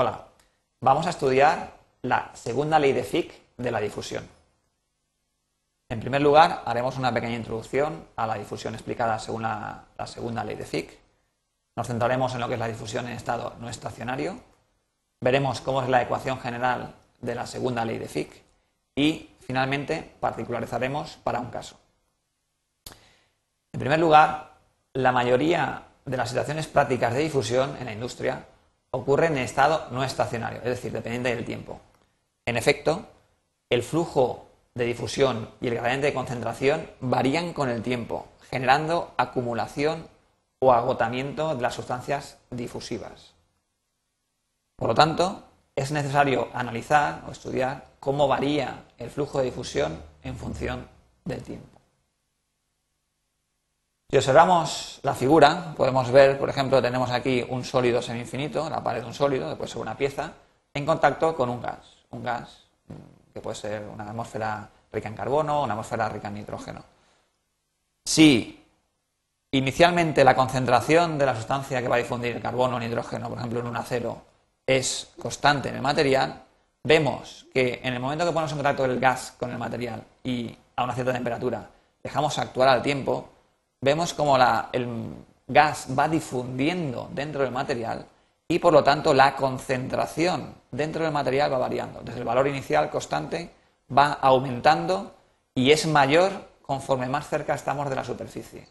Hola, vamos a estudiar la segunda ley de Fick de la difusión. En primer lugar, haremos una pequeña introducción a la difusión explicada según la, segunda ley de Fick. Nos centraremos en lo que es la difusión en estado no estacionario. Veremos cómo es la ecuación general de la segunda ley de Fick y finalmente particularizaremos para un caso. En primer lugar, la mayoría de las situaciones prácticas de difusión en la industria ocurren en estado no estacionario, es decir, dependiente del tiempo. En efecto, el flujo de difusión y el gradiente de concentración varían con el tiempo, generando acumulación o agotamiento de las sustancias difusivas. Por lo tanto, es necesario analizar o estudiar cómo varía el flujo de difusión en función del tiempo. Si observamos la figura, podemos ver, por ejemplo, tenemos aquí un sólido semi-infinito, la pared de un sólido, después ser una pieza, en contacto con un gas. Un gas mm, que puede ser una atmósfera rica en carbono una atmósfera rica en nitrógeno. Si inicialmente la concentración de la sustancia que va a difundir el carbono o nitrógeno, por ejemplo, en un acero, es constante en el material, vemos que en el momento que ponemos en contacto el gas con el material y a una cierta temperatura dejamos actuar al tiempo, vemos como el gas va difundiendo dentro del material y por lo tanto la concentración dentro del material va variando. Desde el valor inicial constante va aumentando y es mayor conforme más cerca estamos de la superficie.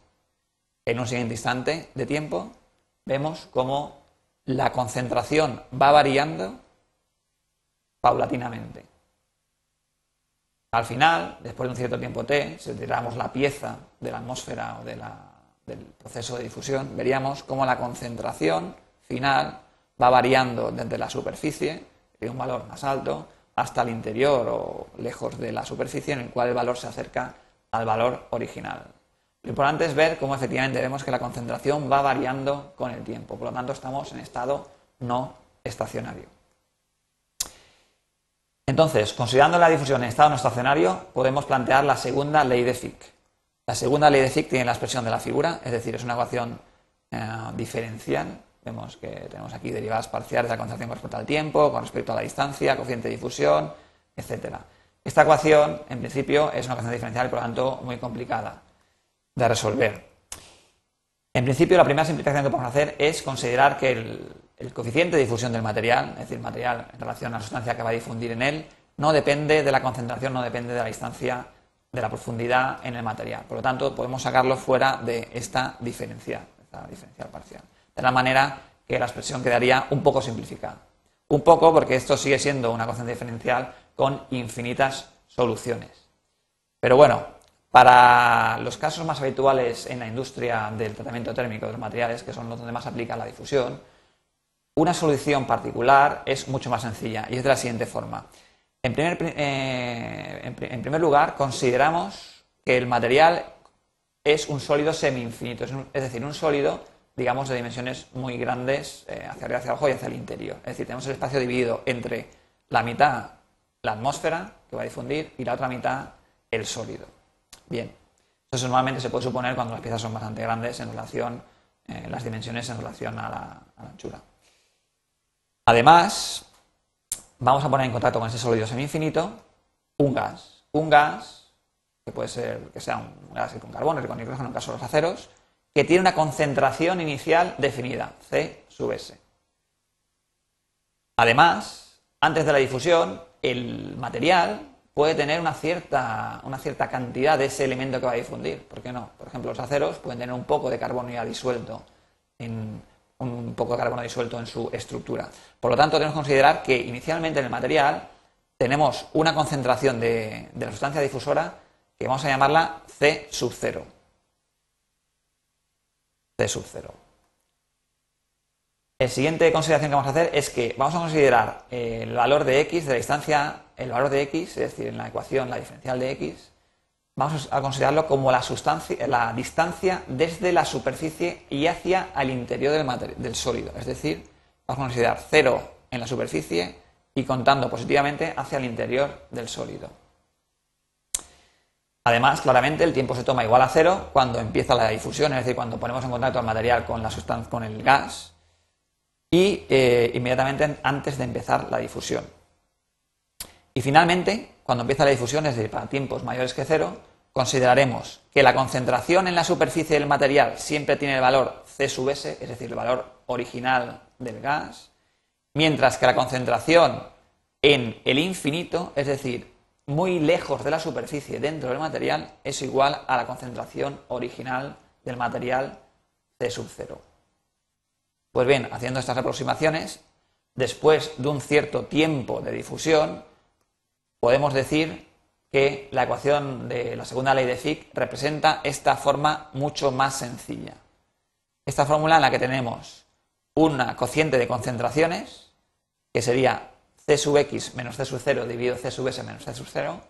En un siguiente instante de tiempo vemos como la concentración va variando paulatinamente. Al final, después de un cierto tiempo t, si tiramos la pieza de la atmósfera o del proceso de difusión, veríamos cómo la concentración final va variando desde la superficie, de un valor más alto, hasta el interior o lejos de la superficie, en el cual el valor se acerca al valor original. Lo importante es ver cómo efectivamente vemos que la concentración va variando con el tiempo. Por lo tanto, estamos en estado no estacionario. Entonces, considerando la difusión en estado no estacionario, podemos plantear la segunda ley de Fick. La segunda ley de Fick tiene la expresión de la figura, es decir, es una ecuación eh, diferencial. Vemos que tenemos aquí derivadas parciales de la concentración con respecto al tiempo, con respecto a la distancia, coeficiente de difusión, etc. Esta ecuación, en principio, es una ecuación diferencial por lo tanto, muy complicada de resolver. En principio, la primera simplificación que podemos hacer es considerar que el, el coeficiente de difusión del material, es decir, material en relación a la sustancia que va a difundir en él, no depende de la concentración, no depende de la distancia, de la profundidad en el material. Por lo tanto, podemos sacarlo fuera de esta diferencial, esta diferencial parcial. De la manera que la expresión quedaría un poco simplificada. Un poco porque esto sigue siendo una constante diferencial con infinitas soluciones. Pero bueno, para los casos más habituales en la industria del tratamiento térmico de los materiales, que son los donde más aplica la difusión, una solución particular es mucho más sencilla y es de la siguiente forma. En primer, eh, lugar, consideramos que el material es un sólido semi-infinito, es, decir, un sólido, digamos, de dimensiones muy grandes eh, hacia arriba, hacia abajo y hacia el interior. Es decir, tenemos el espacio dividido entre la mitad, la atmósfera, que va a difundir, y la otra mitad, el sólido. Bien, eso normalmente se puede suponer cuando las piezas son bastante grandes en relación, eh, las dimensiones en relación a la anchura. Además, vamos a poner en contacto con ese sólido semi-infinito un gas. Un gas, que puede ser que sea un gas con carbono, con nitrógeno en el caso de los aceros, que tiene una concentración inicial definida, C sub S. Además, antes de la difusión, el material puede tener una cierta, una cierta cantidad de ese elemento que va a difundir. ¿Por qué no? Por ejemplo, los aceros pueden tener un poco de carbono ya disuelto en, un poco de carbono disuelto en su estructura. Por lo tanto, tenemos que considerar que inicialmente en el material tenemos una concentración de, la sustancia difusora que vamos a llamarla C sub 0. C sub 0. La siguiente consideración que vamos a hacer es que vamos a considerar el valor de x de la distancia, el valor de x, es decir, en la ecuación la diferencial de x, vamos a considerarlo como la, sustancia, la distancia desde la superficie y hacia el interior del, sólido. Es decir, vamos a considerar cero en la superficie y contando positivamente hacia el interior del sólido. Además, claramente el tiempo se toma igual a cero cuando empieza la difusión, es decir, cuando ponemos en contacto el material con, la sustancia, con el gas. y eh, inmediatamente antes de empezar la difusión. Y finalmente, cuando empieza la difusión, es decir, para tiempos mayores que cero, consideraremos que la concentración en la superficie del material siempre tiene el valor C sub es decir, el valor original del gas, mientras que la concentración en el infinito, es decir, muy lejos de la superficie dentro del material, es igual a la concentración original del material C sub 0. Pues bien, haciendo estas aproximaciones, después de un cierto tiempo de difusión, podemos decir que la ecuación de la segunda ley de Fick representa esta forma mucho más sencilla. Esta fórmula en la que tenemos una cociente de concentraciones, que sería C sub x menos C sub 0 dividido C sub s menos C sub 0,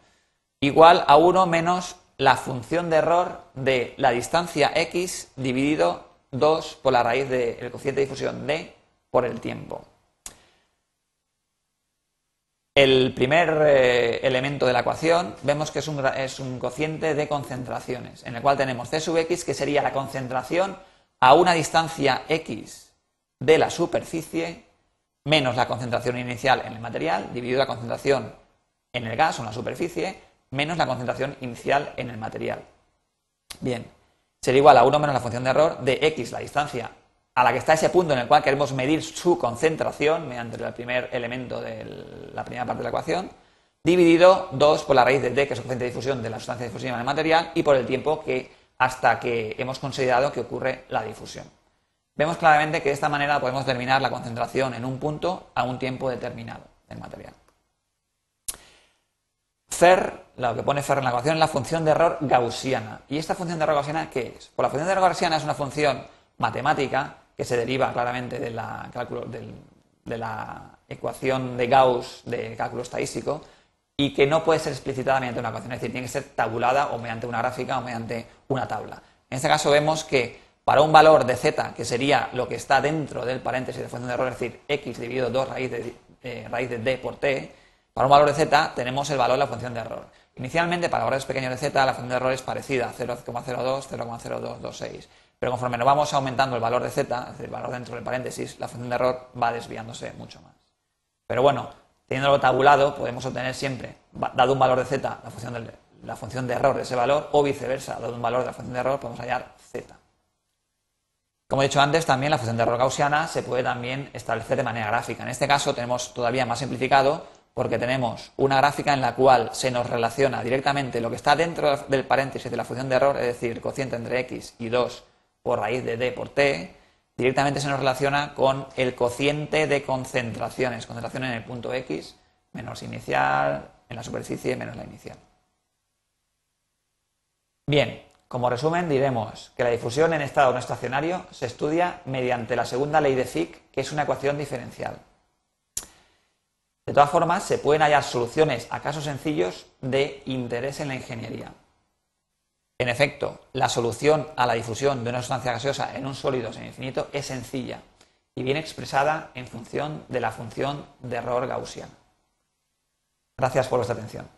igual a 1 menos la función de error de la distancia x dividido 2 por la raíz del cociente de difusión d por el tiempo. El primer eh, elemento de la ecuación vemos que es un, es un, cociente de concentraciones, en el cual tenemos C sub x, que sería la concentración a una distancia x de la superficie, menos la concentración inicial en el material, dividido la concentración en el gas o en la superficie, menos la concentración inicial en el material. Bien, será igual a 1 menos la función de error de x, la distancia a la que está ese punto en el cual queremos medir su concentración mediante el primer elemento de la primera parte de la ecuación, dividido 2 por la raíz de d, que es el coeficiente de difusión de la sustancia difusiva en el material, y por el tiempo que hasta que hemos considerado que ocurre la difusión. Vemos claramente que de esta manera podemos determinar la concentración en un punto a un tiempo determinado del material. Fer, lo que pone Fer en la ecuación es la función de error gaussiana. ¿Y esta función de error gaussiana qué es? Pues la función de error gaussiana es una función matemática que se deriva claramente de la, de la ecuación de Gauss de cálculo estadístico y que no puede ser explicitada mediante una ecuación, es decir, tiene que ser tabulada o mediante una gráfica o mediante una tabla. En este caso vemos que para un valor de z, que sería lo que está dentro del paréntesis de función de error, es decir, x dividido 2 raíz de, eh, raíz de d por t, para un valor de z tenemos el valor de la función de error. Inicialmente, para valores pequeños de z, la función de error es parecida, 0,02, 0,0226. Pero conforme nos vamos aumentando el valor de z, es decir, el valor dentro del paréntesis, la función de error va desviándose mucho más. Pero bueno, teniéndolo tabulado, podemos obtener siempre, dado un valor de z, la función, la función de error de ese valor, o viceversa, dado un valor de la función de error, podemos hallar z. Como he dicho antes, también la función de error gaussiana se puede también establecer de manera gráfica. En este caso tenemos todavía más simplificado porque tenemos una gráfica en la cual se nos relaciona directamente lo que está dentro del paréntesis de la función de error, es decir, cociente entre x y 2 por raíz de d por t, directamente se nos relaciona con el cociente de concentraciones, concentración en el punto x menos inicial, en la superficie menos la inicial. Bien, como resumen diremos que la difusión en estado no estacionario se estudia mediante la segunda ley de Fick, que es una ecuación diferencial. De todas formas, se pueden hallar soluciones a casos sencillos de interés en la ingeniería. En efecto, la solución a la difusión de una sustancia gaseosa en un sólido semi-infinito es sencilla y bien expresada en función de la función de error gaussiana. Gracias por vuestra atención.